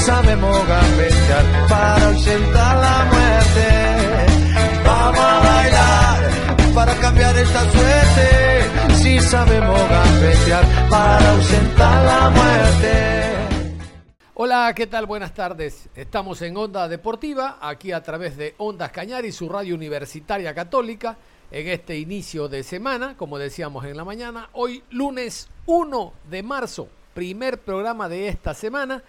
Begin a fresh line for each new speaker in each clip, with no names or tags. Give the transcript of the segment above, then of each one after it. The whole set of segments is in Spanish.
Sabemos gambetear para ausentar la muerte. Vamos a bailar para cambiar esta suerte. Si sabemos gambetear para ausentar la muerte.
Hola, ¿qué tal? Buenas tardes. Estamos en Onda Deportiva, aquí a través de Ondas Cañari, su radio universitaria católica, en este inicio de semana, como decíamos en la mañana, hoy lunes 1 de marzo, primer programa de esta semana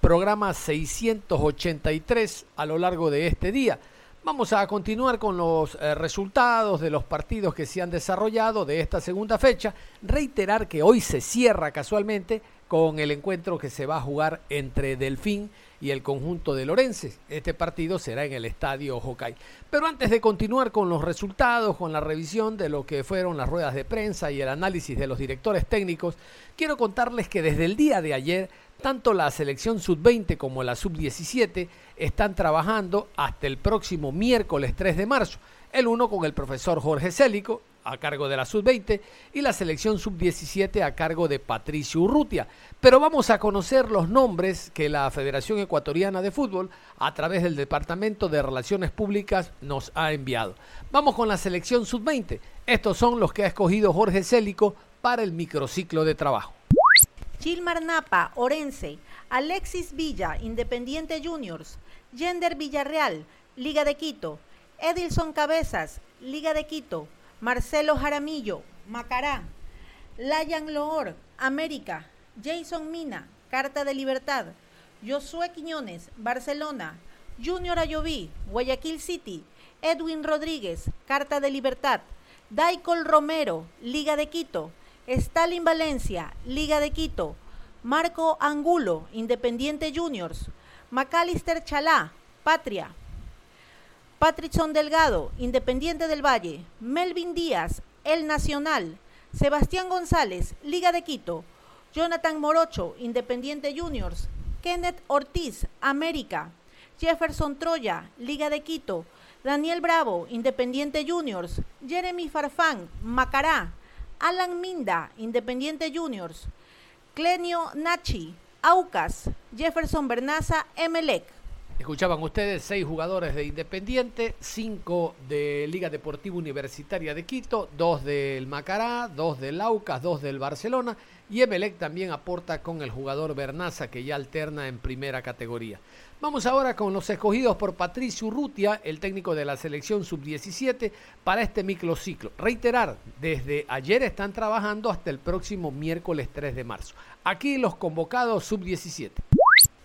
programa 683 a lo largo de este día. Vamos a continuar con los eh, resultados de los partidos que se han desarrollado de esta segunda fecha. Reiterar que hoy se cierra casualmente con el encuentro que se va a jugar entre Delfín y el conjunto de Lorences. Este partido será en el estadio Hokai. Pero antes de continuar con los resultados, con la revisión de lo que fueron las ruedas de prensa y el análisis de los directores técnicos, quiero contarles que desde el día de ayer tanto la selección sub-20 como la sub-17 están trabajando hasta el próximo miércoles 3 de marzo. El uno con el profesor Jorge Célico a cargo de la sub-20 y la selección sub-17 a cargo de Patricio Urrutia. Pero vamos a conocer los nombres que la Federación Ecuatoriana de Fútbol a través del Departamento de Relaciones Públicas nos ha enviado. Vamos con la selección sub-20. Estos son los que ha escogido Jorge Célico para el microciclo de trabajo.
Gilmar Napa, Orense, Alexis Villa, Independiente Juniors, Gender Villarreal, Liga de Quito, Edilson Cabezas, Liga de Quito, Marcelo Jaramillo, Macará, Layan Loor, América, Jason Mina, Carta de Libertad, Josué Quiñones, Barcelona, Junior Ayoví, Guayaquil City, Edwin Rodríguez, Carta de Libertad, Daicol Romero, Liga de Quito, Stalin Valencia, Liga de Quito. Marco Angulo, Independiente Juniors. Macalister Chalá, Patria. Patrickson Delgado, Independiente del Valle. Melvin Díaz, El Nacional. Sebastián González, Liga de Quito. Jonathan Morocho, Independiente Juniors. Kenneth Ortiz, América. Jefferson Troya, Liga de Quito. Daniel Bravo, Independiente Juniors. Jeremy Farfán, Macará. Alan Minda, Independiente Juniors, Clenio Nachi, Aucas, Jefferson Bernaza, Emelec.
Escuchaban ustedes seis jugadores de Independiente, cinco de Liga Deportiva Universitaria de Quito, dos del Macará, dos del Aucas, dos del Barcelona y Emelec también aporta con el jugador Bernaza que ya alterna en primera categoría. Vamos ahora con los escogidos por Patricio Urrutia, el técnico de la selección sub-17, para este microciclo. Reiterar, desde ayer están trabajando hasta el próximo miércoles 3 de marzo. Aquí los convocados sub-17.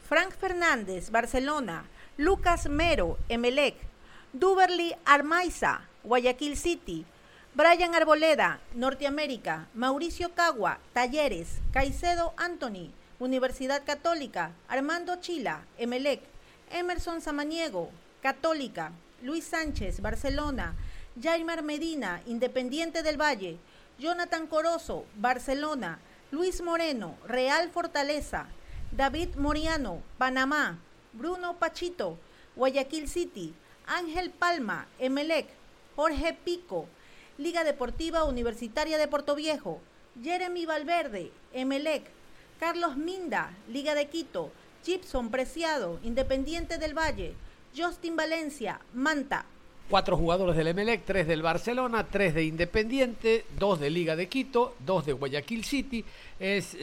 Frank Fernández, Barcelona. Lucas Mero, Emelec. Duberly Armaiza, Guayaquil City. Brian Arboleda, Norteamérica. Mauricio Cagua, Talleres. Caicedo Anthony, Universidad Católica, Armando Chila, Emelec, Emerson Samaniego, Católica, Luis Sánchez, Barcelona, Jaimar Medina, Independiente del Valle, Jonathan Corozo, Barcelona, Luis Moreno, Real Fortaleza, David Moriano, Panamá, Bruno Pachito, Guayaquil City, Ángel Palma, Emelec, Jorge Pico, Liga Deportiva Universitaria de Portoviejo, Jeremy Valverde, Emelec, Carlos Minda, Liga de Quito, Gibson Preciado, Independiente del Valle, Justin Valencia, Manta.
Cuatro jugadores del Emelec, tres del Barcelona, tres de Independiente, dos de Liga de Quito, dos de Guayaquil City.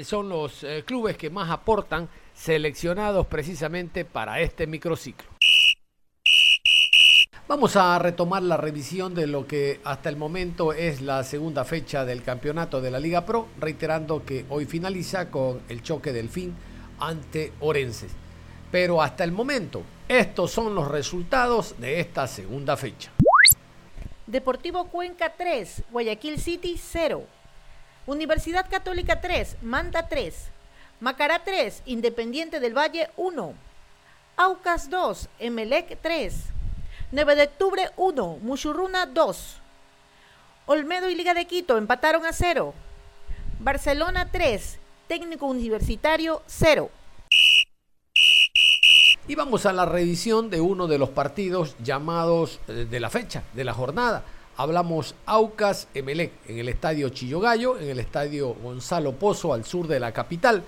Son los eh, clubes que más aportan seleccionados precisamente para este microciclo. Vamos a retomar la revisión de lo que hasta el momento es la segunda fecha del campeonato de la Liga Pro, reiterando que hoy finaliza con el choque del fin ante Orenses. Pero hasta el momento, Estos son los resultados de esta segunda fecha.
Deportivo Cuenca 3, Guayaquil City 0. Universidad Católica 3, Manta 3. Macará 3, Independiente del Valle 1. Aucas 2, Emelec 3. 9 de octubre 1, Muchurruna 2. Olmedo y Liga de Quito empataron a 0. Barcelona 3, Técnico Universitario 0.
Y vamos a la revisión de uno de los partidos llamados eh, de la fecha, de la jornada. Hablamos Aucas Emelec en el estadio Chillogallo, en el estadio Gonzalo Pozo al sur de la capital,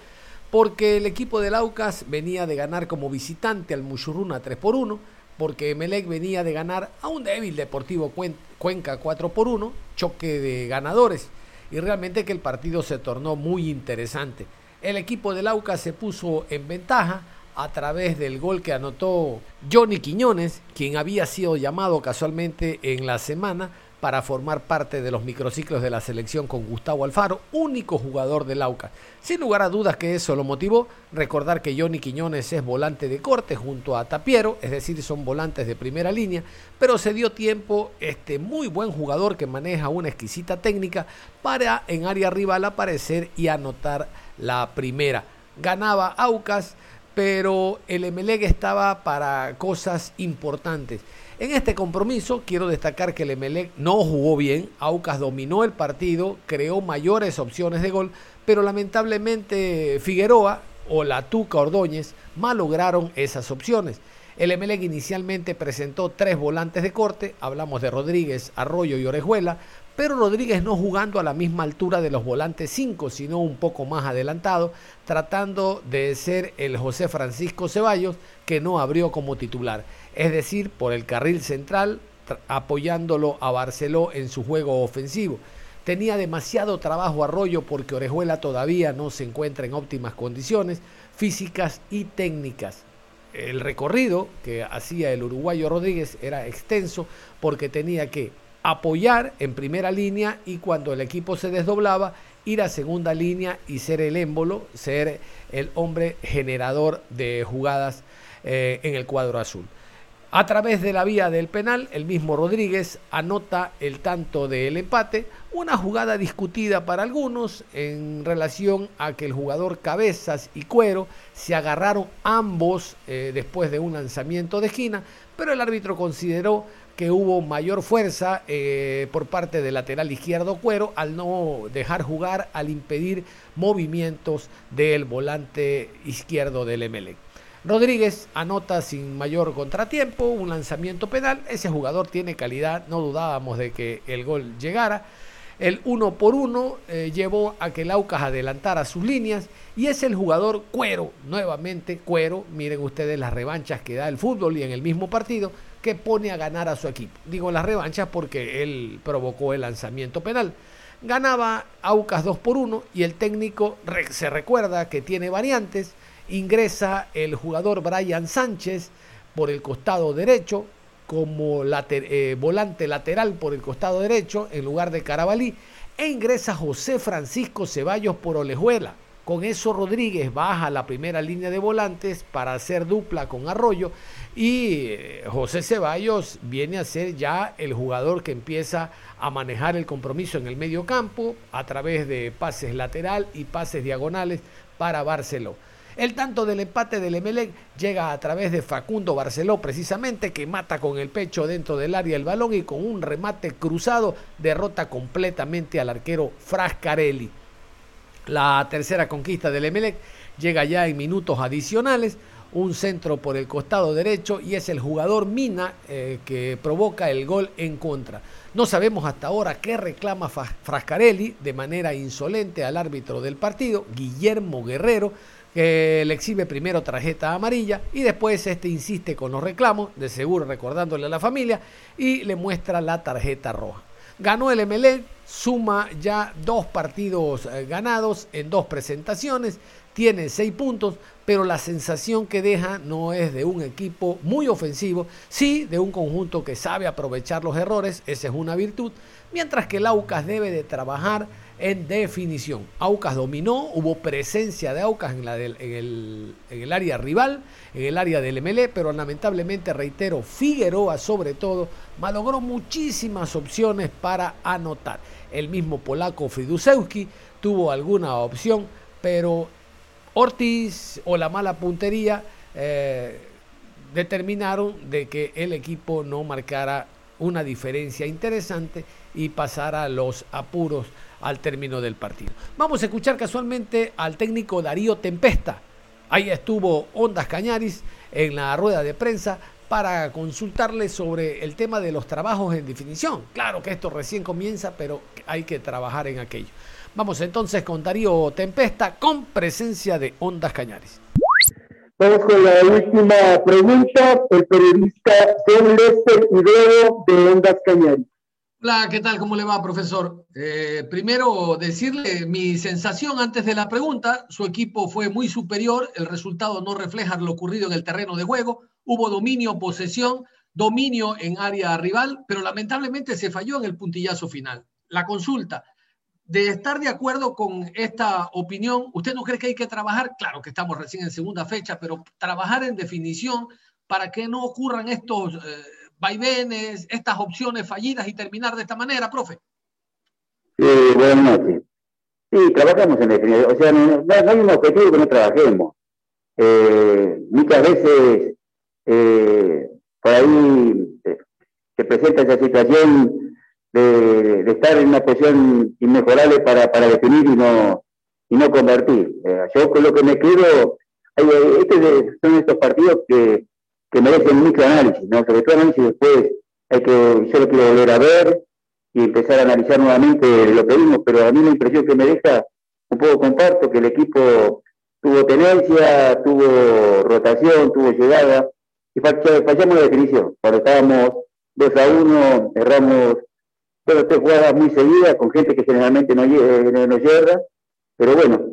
porque el equipo del Aucas venía de ganar como visitante al Muchurruna 3 por 1, porque Emelec venía de ganar a un débil Deportivo Cuenca 4 por 1, choque de ganadores, y realmente que el partido se tornó muy interesante. El equipo del Aucas se puso en ventaja, a través del gol que anotó Johnny Quiñones, quien había sido llamado casualmente en la semana para formar parte de los microciclos de la selección con Gustavo Alfaro, único jugador del AUCA. Sin lugar a dudas que eso lo motivó, recordar que Johnny Quiñones es volante de corte junto a Tapiero, es decir, son volantes de primera línea, pero se dio tiempo este muy buen jugador que maneja una exquisita técnica para en área rival aparecer y anotar la primera. Ganaba Aucas pero el Emelec estaba para cosas importantes. En este compromiso quiero destacar que el Emelec no jugó bien, Aucas dominó el partido, creó mayores opciones de gol, pero lamentablemente Figueroa o la Tuca Ordóñez malograron esas opciones. El Emelec inicialmente presentó tres volantes de corte, hablamos de Rodríguez, Arroyo y Orejuela, pero Rodríguez no jugando a la misma altura de los volantes 5, sino un poco más adelantado, tratando de ser el José Francisco Ceballos, que no abrió como titular, es decir, por el carril central, apoyándolo a Barceló en su juego ofensivo. Tenía demasiado trabajo Arroyo porque Orejuela todavía no se encuentra en óptimas condiciones físicas y técnicas. El recorrido que hacía el uruguayo Rodríguez era extenso porque tenía que apoyar en primera línea y cuando el equipo se desdoblaba, ir a segunda línea y ser el émbolo, ser el hombre generador de jugadas eh, en el cuadro azul. A través de la vía del penal, el mismo Rodríguez anota el tanto del empate, una jugada discutida para algunos en relación a que el jugador Cabezas y Cuero se agarraron ambos eh, después de un lanzamiento de esquina, pero el árbitro consideró que hubo mayor fuerza eh, por parte del lateral izquierdo Cuero al no dejar jugar, al impedir movimientos del volante izquierdo del Emelec. Rodríguez anota sin mayor contratiempo un lanzamiento penal. Ese jugador tiene calidad, no dudábamos de que el gol llegara. El uno por uno eh, llevó a que el Aucas adelantara sus líneas y es el jugador Cuero, nuevamente Cuero. Miren ustedes las revanchas que da el fútbol y en el mismo partido que pone a ganar a su equipo. Digo las revanchas porque él provocó el lanzamiento penal. Ganaba Aucas 2 por 1 y el técnico se recuerda que tiene variantes. Ingresa el jugador Brian Sánchez por el costado derecho como eh, volante lateral por el costado derecho en lugar de Carabalí e ingresa José Francisco Ceballos por Olejuela. Con eso Rodríguez baja la primera línea de volantes para hacer dupla con Arroyo y eh, José Ceballos viene a ser ya el jugador que empieza a manejar el compromiso en el medio campo a través de pases lateral y pases diagonales para Barceló. El tanto del empate del Emelec llega a través de Facundo Barceló, precisamente, que mata con el pecho dentro del área el balón y con un remate cruzado derrota completamente al arquero Frascarelli. La tercera conquista del Emelec llega ya en minutos adicionales un centro por el costado derecho y es el jugador Mina eh, que provoca el gol en contra. No sabemos hasta ahora qué reclama Frascarelli de manera insolente al árbitro del partido, Guillermo Guerrero, que le exhibe primero tarjeta amarilla y después este insiste con los reclamos, de seguro recordándole a la familia, y le muestra la tarjeta roja. Ganó el MLE, suma ya dos partidos eh, ganados en dos presentaciones, tiene seis puntos, pero la sensación que deja no es de un equipo muy ofensivo, sí de un conjunto que sabe aprovechar los errores, esa es una virtud, mientras que el Aucas debe de trabajar en definición. Aucas dominó, hubo presencia de Aucas en, el, en, el, área rival, en el área del MLE, pero lamentablemente, reitero, Figueroa sobre todo, malogró muchísimas opciones para anotar. El mismo polaco Fridusewski tuvo alguna opción, pero Ortiz o la mala puntería eh, determinaron de que el equipo no marcara una diferencia interesante y pasara los apuros al término del partido. Vamos a escuchar casualmente al técnico Darío Tempesta. Ahí estuvo Ondas Cañaris en la rueda de prensa para consultarle sobre el tema de los trabajos en definición. Claro que esto recién comienza, pero hay que trabajar en aquello. Vamos entonces con Darío Tempesta con presencia de Ondas Cañaris.
Vamos con la última pregunta, el periodista John Lester Hideo de Ondas Cañaris.
Hola, ¿qué tal? ¿Cómo le va, profesor? Eh, primero, decirle mi sensación antes de la pregunta. Su equipo fue muy superior, el resultado no refleja lo ocurrido en el terreno de juego. Hubo dominio, posesión, dominio en área rival, pero lamentablemente se falló en el puntillazo final. La consulta, de estar de acuerdo con esta opinión, ¿usted no cree que hay que trabajar? Claro que estamos recién en segunda fecha, pero trabajar en definición para que no ocurran estos... Eh, vaivenes, estas opciones fallidas y terminar de esta manera, profe?
Sí, buenas noches. Sí, trabajamos en definición. O sea, no, hay un objetivo que no trabajemos. Eh, muchas veces eh, por ahí eh, se presenta esa situación de, estar en una posición inmejorable para, para definir y no, y no convertir. yo con lo que me quedo, este son estos partidos que merecen mucho análisis, ¿no? Sobre todo después hay que, yo lo quiero volver a ver y empezar a analizar nuevamente lo que vimos, pero a mí la impresión que me deja, un poco comparto, que el equipo tuvo tenencia, tuvo rotación, tuvo llegada, fallamos la definición. Cuando estábamos 2 a 1, erramos dos o tres jugadas muy seguidas con gente que generalmente no, no, no pero bueno,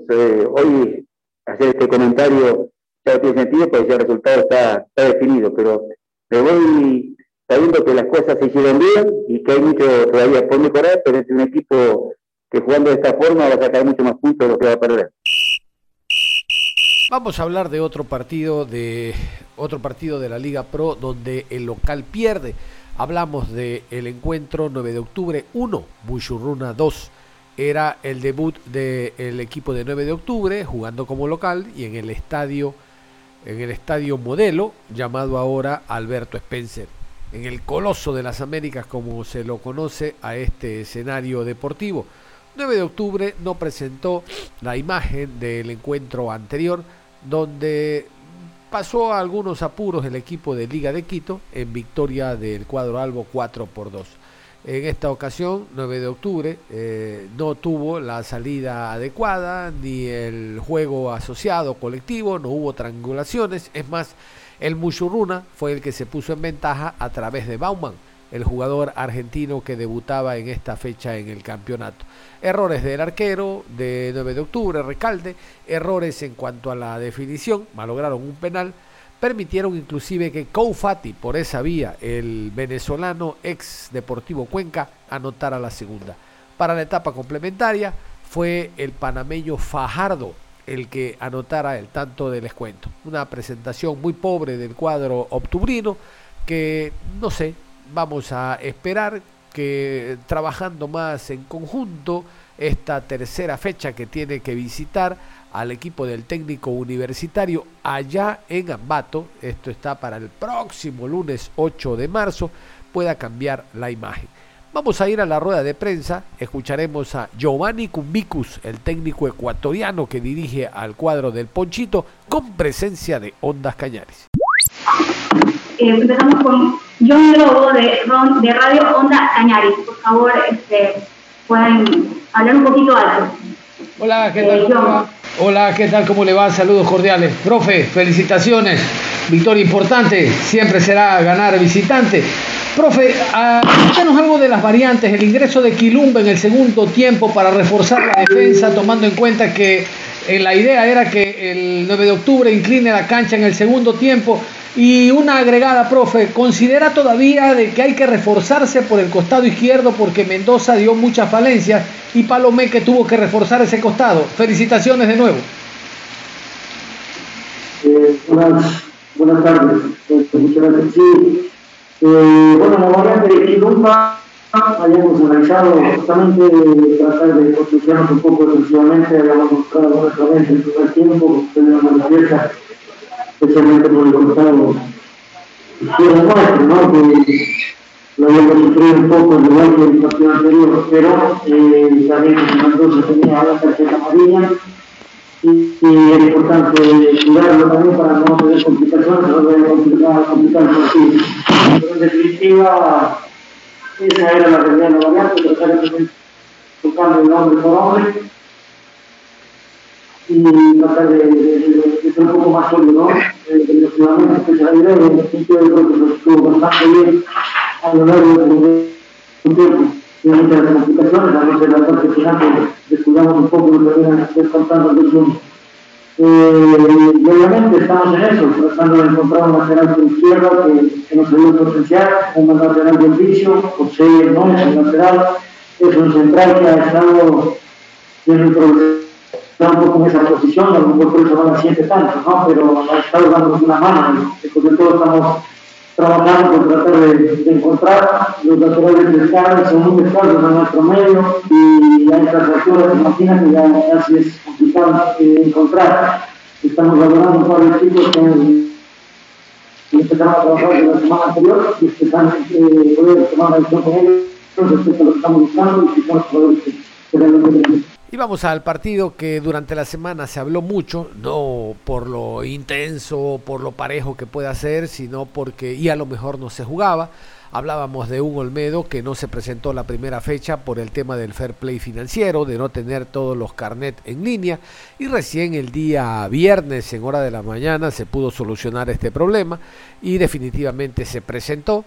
hoy hacer este comentario no tiene sentido porque el resultado está, definido, pero me voy sabiendo que las cosas se hicieron bien y que hay mucho todavía por mejorar, pero es un equipo que jugando de esta forma va a sacar mucho más puntos de lo que va a perder.
Vamos a hablar de otro partido de otro partido de la Liga Pro donde el local pierde. Hablamos del el encuentro 9 de octubre 1, Bushurruna 2. Era el debut del equipo de 9 de octubre jugando como local y en el estadio en el estadio modelo, llamado ahora Alberto Spencer, en el Coloso de las Américas, como se lo conoce a este escenario deportivo. 9 de octubre no presentó la imagen del encuentro anterior, donde pasó a algunos apuros el equipo de Liga de Quito en victoria del cuadro Albo 4 por 2. En esta ocasión, 9 de octubre, eh, no tuvo la salida adecuada ni el juego asociado colectivo, no hubo triangulaciones. Es más, el Mushuruna fue el que se puso en ventaja a través de Bauman, el jugador argentino que debutaba en esta fecha en el campeonato. Errores del arquero de 9 de octubre, Recalde, errores en cuanto a la definición, malograron un penal permitieron inclusive que Koufati, por esa vía, el venezolano ex Deportivo Cuenca, anotara la segunda. Para la etapa complementaria fue el panameño Fajardo el que anotara el tanto del descuento. Una presentación muy pobre del cuadro octubrino que, no sé, vamos a esperar que trabajando más en conjunto esta tercera fecha que tiene que visitar al equipo del técnico universitario allá en Ambato, esto está para el próximo lunes 8 de marzo, pueda cambiar la imagen. Vamos a ir a la rueda de prensa, escucharemos a Giovanni Cumbicus, el técnico ecuatoriano que dirige al cuadro del Ponchito, con presencia de Ondas Cañares.
Eh, empezamos con John Lobo de, de Radio Ondas Cañares. Por favor, este, pueden hablar un poquito alto.
Hola, ¿qué tal? Eh, Hola, ¿qué tal? ¿Cómo le va? Saludos cordiales. Profe, felicitaciones. Victoria importante. Siempre será ganar visitante. Profe, cuéntanos algo de las variantes, el ingreso de Quilumba en el segundo tiempo para reforzar la defensa, tomando en cuenta que eh, la idea era que el 9 de octubre incline la cancha en el segundo tiempo. Y una agregada, profe, considera todavía de que hay que reforzarse por el costado izquierdo porque Mendoza dio muchas falencias y Palomé que tuvo que reforzar ese costado. Felicitaciones de nuevo.
Eh, buenas, tardes, muchas gracias. Sí, eh, bueno, la variante de hayamos analizado justamente tratar de construirnos un poco defensivamente, habíamos buscado algunas carencias en todo el tiempo, tenemos una pieza, especialmente por el costado izquierdo nuestro, ¿no? que lo habíamos sufrido un poco en el que el partido anterior, pero eh, también Mendoza tenía una tarjeta amarilla y, y era importante cuidarlo también para no tener complicaciones, no tener complicar, complicar el partido. Pero en definitiva, esa era la realidad de la variante, tratar de cambio de hombre por hombre y tratar de, de, de, de ser un poco más sólido, ¿no? Eh, definitivamente, especialidad, en el yo creo que lo estuvo bastante bien a lo largo de un tiempo. Obviamente las complicaciones, a veces la parte final que descuidamos un poco y terminan descontando el segundo. Eh, obviamente estamos en eso, tratando de encontrar un lateral por izquierda que, que nos ayude a potenciar, un lateral de oficio, José no es el lateral, es un central que ha estado tiene un problema poco en esa posición, a lo mejor por eso no la siente tanto, ¿no? pero ha estado dándonos una mano, sobre todo estamos trabajando por tratar de, encontrar los laterales de escala, son muy descalzos en nuestro medio y a estas alturas, imagínate, ya casi es complicado eh, encontrar. Estamos valorando un par de chicos que empezamos a trabajar de la semana anterior y están eh, poder tomar la decisión con ellos respecto a lo que estamos buscando y que, que realmente tenemos.
Y vamos al partido que durante la semana se habló mucho, no por lo intenso, por lo parejo que pueda ser, sino porque, y a lo mejor no se jugaba. Hablábamos de un Olmedo que no se presentó la primera fecha por el tema del fair play financiero, de no tener todos los carnet en línea, y recién el día viernes en hora de la mañana se pudo solucionar este problema y definitivamente se presentó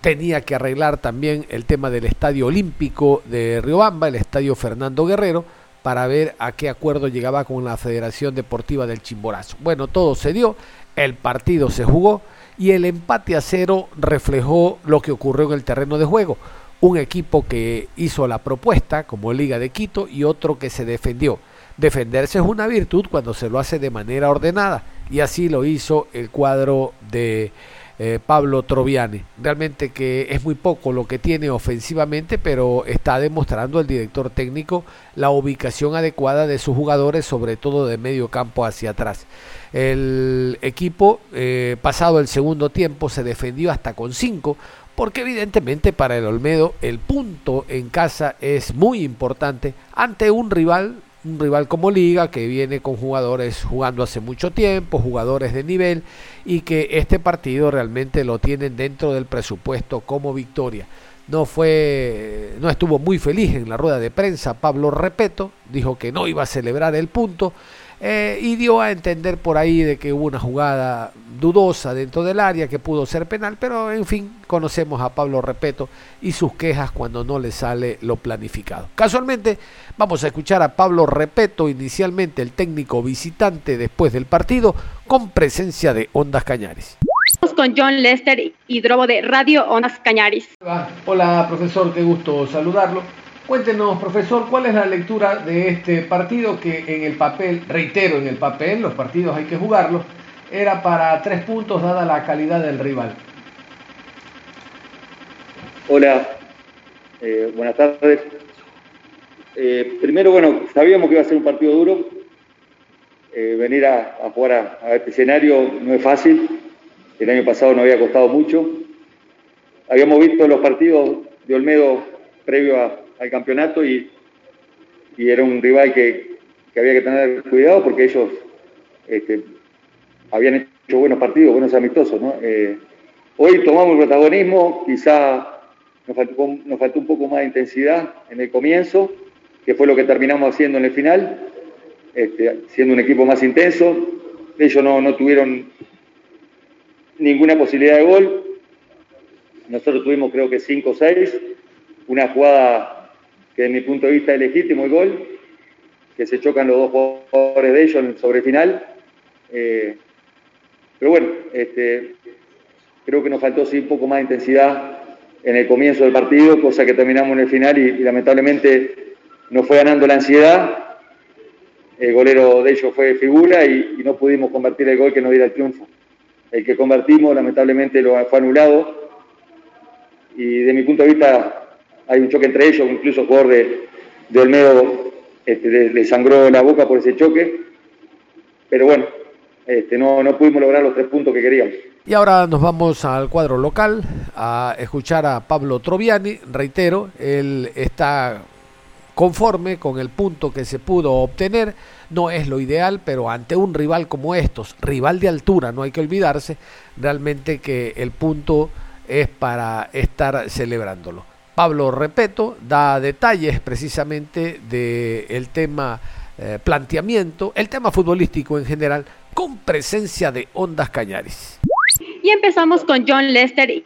tenía que arreglar también el tema del Estadio Olímpico de Riobamba, el Estadio Fernando Guerrero, para ver a qué acuerdo llegaba con la Federación Deportiva del Chimborazo. Bueno, todo se dio, el partido se jugó y el empate a cero reflejó lo que ocurrió en el terreno de juego. Un equipo que hizo la propuesta como Liga de Quito y otro que se defendió. Defenderse es una virtud cuando se lo hace de manera ordenada y así lo hizo el cuadro de eh, Pablo Troviani. Realmente que es muy poco lo que tiene ofensivamente, pero está demostrando el director técnico la ubicación adecuada de sus jugadores, sobre todo de medio campo hacia atrás. El equipo, eh, pasado el segundo tiempo, se defendió hasta con cinco, porque evidentemente para el Olmedo el punto en casa es muy importante ante un rival un rival como Liga que viene con jugadores jugando hace mucho tiempo, jugadores de nivel y que este partido realmente lo tienen dentro del presupuesto como victoria. No fue no estuvo muy feliz en la rueda de prensa Pablo Repeto, dijo que no iba a celebrar el punto eh, y dio a entender por ahí de que hubo una jugada dudosa dentro del área que pudo ser penal, pero en fin, conocemos a Pablo Repeto y sus quejas cuando no le sale lo planificado. Casualmente, vamos a escuchar a Pablo Repeto, inicialmente el técnico visitante después del partido, con presencia de Ondas Cañares.
Con John Lester y Drobo de Radio Ondas Cañaris.
Hola, profesor, qué gusto saludarlo. Cuéntenos, profesor, ¿cuál es la lectura de este partido que en el papel, reitero, en el papel, los partidos hay que jugarlos, era para tres puntos dada la calidad del rival?
Hola, eh, buenas tardes. Eh, primero, bueno, sabíamos que iba a ser un partido duro. Eh, venir a, jugar a, a, este escenario no es fácil. El año pasado no había costado mucho. Habíamos visto los partidos de Olmedo previo a, al campeonato y, y, era un rival que, había que tener cuidado porque ellos este, habían hecho buenos partidos, buenos amistosos. ¿no? Eh, hoy tomamos el protagonismo, quizá nos faltó, nos faltó un poco más de intensidad en el comienzo, que fue lo que terminamos haciendo en el final, este, siendo un equipo más intenso. Ellos no, no tuvieron ninguna posibilidad de gol. Nosotros tuvimos creo que 5 o 6. Una jugada que desde mi punto de vista es legítimo el gol.
que se chocan los dos jugadores de ellos sobre final. Eh, pero bueno, este, creo que nos faltó sí un poco más de intensidad en el comienzo del partido, cosa que terminamos en el final y, lamentablemente nos fue ganando la ansiedad. El golero de ellos fue figura y, no pudimos convertir el gol que nos diera el triunfo. El que convertimos lamentablemente lo fue anulado y de mi punto de vista hay un choque entre ellos, incluso el jugador de, de Olmedo este, le, sangró la boca por ese choque, pero bueno, este, no, no pudimos lograr los tres puntos que queríamos.
Y ahora nos vamos al cuadro local a escuchar a Pablo Troviani. Reitero, él está conforme con el punto que se pudo obtener. No es lo ideal, pero ante un rival como estos, rival de altura, no hay que olvidarse, realmente que el punto es para estar celebrándolo. Pablo Repeto da detalles precisamente del tema eh, planteamiento, el tema futbolístico en general, con presencia de Ondas Cañaris.
Y empezamos con John Lester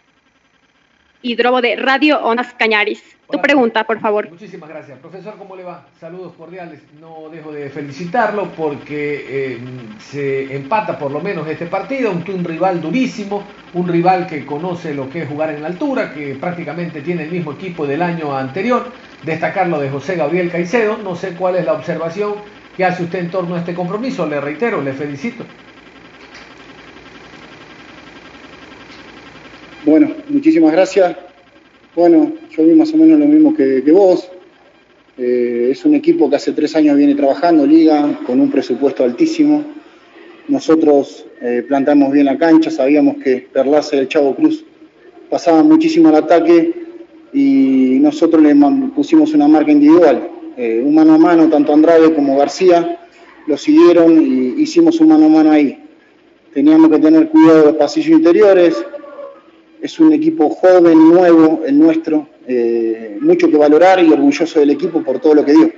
Hidrobo de Radio Ondas Cañaris. Tu pregunta, por favor.
Muchísimas gracias. Profesor, ¿cómo le va? Saludos cordiales. No dejo de felicitarlo porque eh, se empata por lo menos este partido, un, un rival durísimo, un rival que conoce lo que es jugar en la altura, que prácticamente tiene el mismo equipo del año anterior. Destacarlo de José Gabriel Caicedo. No sé cuál es la observación que hace usted en torno a este compromiso. Le reitero, le felicito.
Bueno, muchísimas gracias. Bueno, yo vi más o menos lo mismo que, vos. Eh, es un equipo que hace tres años viene trabajando, liga, con un presupuesto altísimo. Nosotros eh, plantamos bien la cancha, sabíamos que Perlaza y el Chavo Cruz pasaban muchísimo al ataque y nosotros le pusimos una marca individual. Eh, un mano a mano, tanto Andrade como García lo siguieron y hicimos un mano a mano ahí. Teníamos que tener cuidado de los pasillos interiores, es un equipo joven, nuevo, el nuestro, eh, mucho que valorar y orgulloso del equipo por todo lo que dio.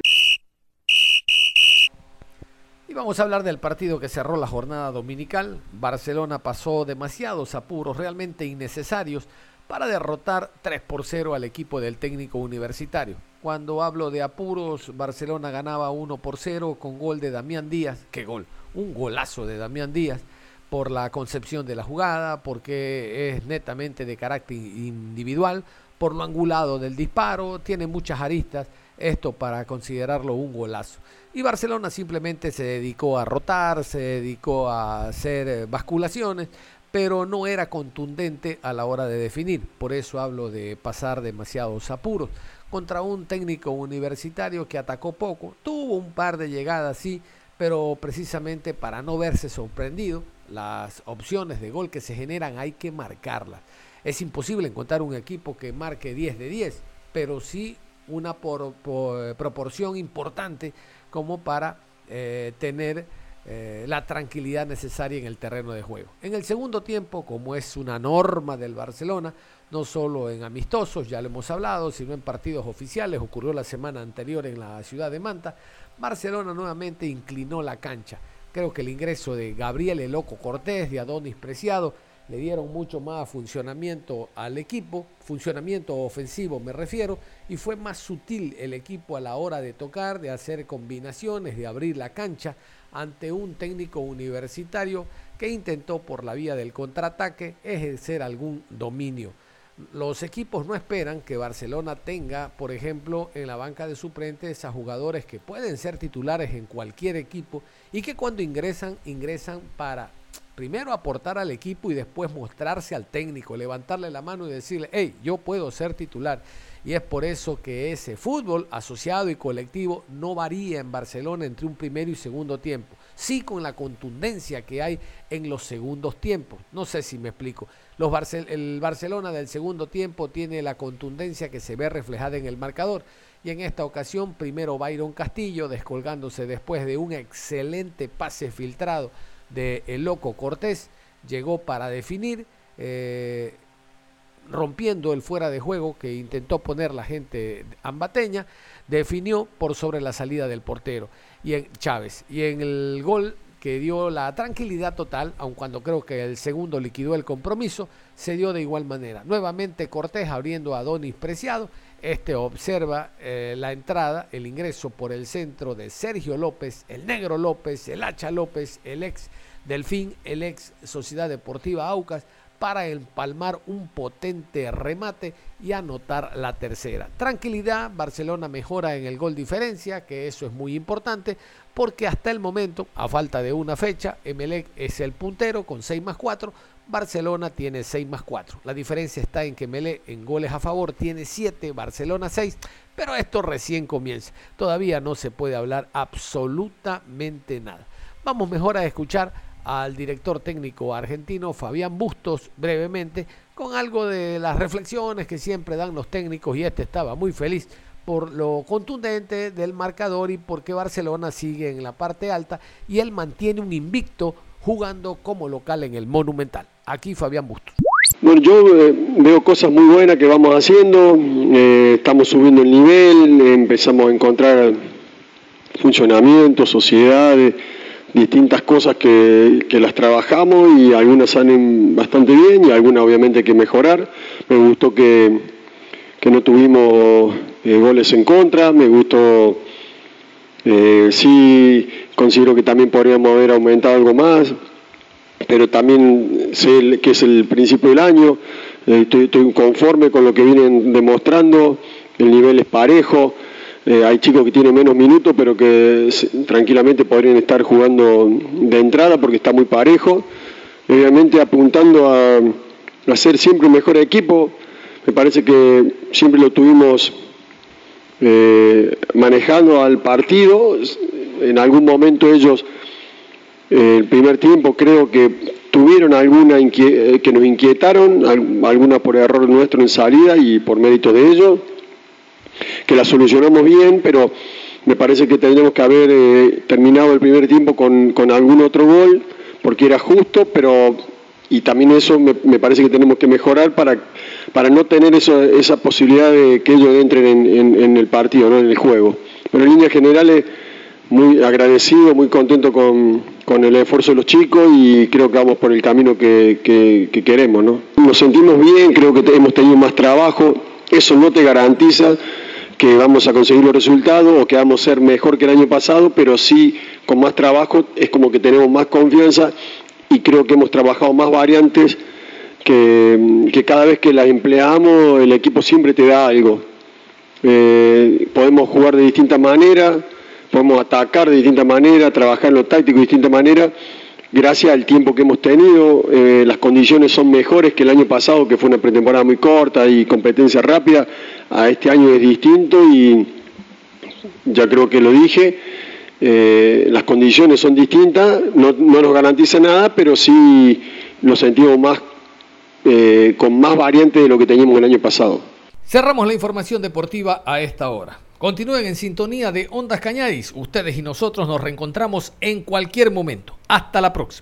Y vamos a hablar del partido que cerró la jornada dominical. Barcelona pasó demasiados apuros realmente innecesarios para derrotar 3 por 0 al equipo del técnico universitario. Cuando hablo de apuros, Barcelona ganaba 1 por 0 con gol de Damián Díaz. ¿Qué gol? Un golazo de Damián Díaz por la concepción de la jugada, porque es netamente de carácter individual, por lo angulado del disparo, tiene muchas aristas, esto para considerarlo un golazo. Y Barcelona simplemente se dedicó a rotar, se dedicó a hacer eh, basculaciones, pero no era contundente a la hora de definir. Por eso hablo de pasar demasiados apuros. Contra un técnico universitario que atacó poco, tuvo un par de llegadas, sí, pero precisamente para no verse sorprendido, las opciones de gol que se generan hay que marcarlas. Es imposible encontrar un equipo que marque 10 de 10, pero sí una por, proporción importante como para eh, tener eh, la tranquilidad necesaria en el terreno de juego. En el segundo tiempo, como es una norma del Barcelona, no solo en amistosos, ya lo hemos hablado, sino en partidos oficiales, ocurrió la semana anterior en la ciudad de Manta, Barcelona nuevamente inclinó la cancha Creo que el ingreso de Gabriel El Loco Cortés, de Adonis Preciado, le dieron mucho más funcionamiento al equipo, funcionamiento ofensivo me refiero, y fue más sutil el equipo a la hora de tocar, de hacer combinaciones, de abrir la cancha ante un técnico universitario que intentó por la vía del contraataque ejercer algún dominio. Los equipos no esperan que Barcelona tenga, por ejemplo, en la banca de suplentes a jugadores que pueden ser titulares en cualquier equipo y que cuando ingresan, ingresan para primero aportar al equipo y después mostrarse al técnico, levantarle la mano y decirle, hey, yo puedo ser titular. Y es por eso que ese fútbol asociado y colectivo no varía en Barcelona entre un primero y segundo tiempo. Sí con la contundencia que hay en los segundos tiempos. No sé si me explico. El Barcelona del segundo tiempo tiene la contundencia que se ve reflejada en el marcador y en esta ocasión primero Byron Castillo descolgándose después de un excelente pase filtrado de el loco Cortés llegó para definir eh, rompiendo el fuera de juego que intentó poner la gente ambateña definió por sobre la salida del portero y en Chávez y en el gol que dio la tranquilidad total, aun cuando creo que el segundo liquidó el compromiso, se dio de igual manera. Nuevamente Cortés abriendo a Donis Preciado. Este observa eh, la entrada, el ingreso por el centro de Sergio López, el Negro López, el Hacha López, el ex Delfín, el ex Sociedad Deportiva Aucas, para empalmar un potente remate y anotar la tercera. Tranquilidad, Barcelona mejora en el gol diferencia, que eso es muy importante, porque hasta el momento, a falta de una fecha, Emelec es el puntero con 6 más 4, Barcelona tiene 6 más 4. La diferencia está en que Emelec en goles a favor tiene 7, Barcelona 6, pero esto recién comienza. Todavía no se puede hablar absolutamente nada. Vamos mejor a escuchar al director técnico argentino Fabián Bustos brevemente con algo de las reflexiones que siempre dan los técnicos y este estaba muy feliz por lo contundente del marcador y porque Barcelona sigue en la parte alta y él mantiene un invicto jugando como local en el Monumental. Aquí Fabián Bustos.
Bueno, yo eh, veo cosas muy buenas que vamos haciendo, eh, estamos subiendo el nivel, empezamos a encontrar funcionamiento, sociedades distintas cosas que, las trabajamos y algunas salen bastante bien y algunas obviamente hay que mejorar. Me gustó que, no tuvimos eh, goles en contra, me gustó, eh, sí considero que también podríamos haber aumentado algo más, pero también sé que es el principio del año, estoy conforme con lo que vienen demostrando, el nivel es parejo. Eh, hay chicos que tienen menos minutos, pero que tranquilamente podrían estar jugando de entrada porque está muy parejo. Obviamente apuntando a, a ser siempre un mejor equipo. Me parece que siempre lo tuvimos eh, manejando al partido. En algún momento ellos, eh, el primer tiempo, creo que tuvieron alguna que nos inquietaron, alguna por error nuestro en salida y por mérito de ellos que la solucionamos bien, pero me parece que tendríamos que haber eh, terminado el primer tiempo con, algún otro gol, porque era justo, pero y también eso me, parece que tenemos que mejorar para, para no tener esa posibilidad de que ellos entren en, el partido, ¿no? en el juego. Pero en líneas generales, muy agradecido, muy contento con, el esfuerzo de los chicos y creo que vamos por el camino que, que queremos. ¿no? Nos sentimos bien, creo que hemos tenido más trabajo, eso no te garantiza que vamos a conseguir los resultados o que vamos a ser mejor que el año pasado, pero sí con más trabajo es como que tenemos más confianza y creo que hemos trabajado más variantes que, cada vez que las empleamos el equipo siempre te da algo. Eh, podemos jugar de distinta manera, podemos atacar de distinta manera, trabajar en lo táctico de distinta manera gracias al tiempo que hemos tenido, eh, las condiciones son mejores que el año pasado, que fue una pretemporada muy corta y competencia rápida. A este año es distinto y ya creo que lo dije. Eh, las condiciones son distintas, no, nos garantiza nada, pero sí nos sentimos más eh, con más variantes de lo que teníamos el año pasado.
Cerramos la información deportiva a esta hora. Continúen en sintonía de Ondas Cañadis. Ustedes y nosotros nos reencontramos en cualquier momento. Hasta la próxima.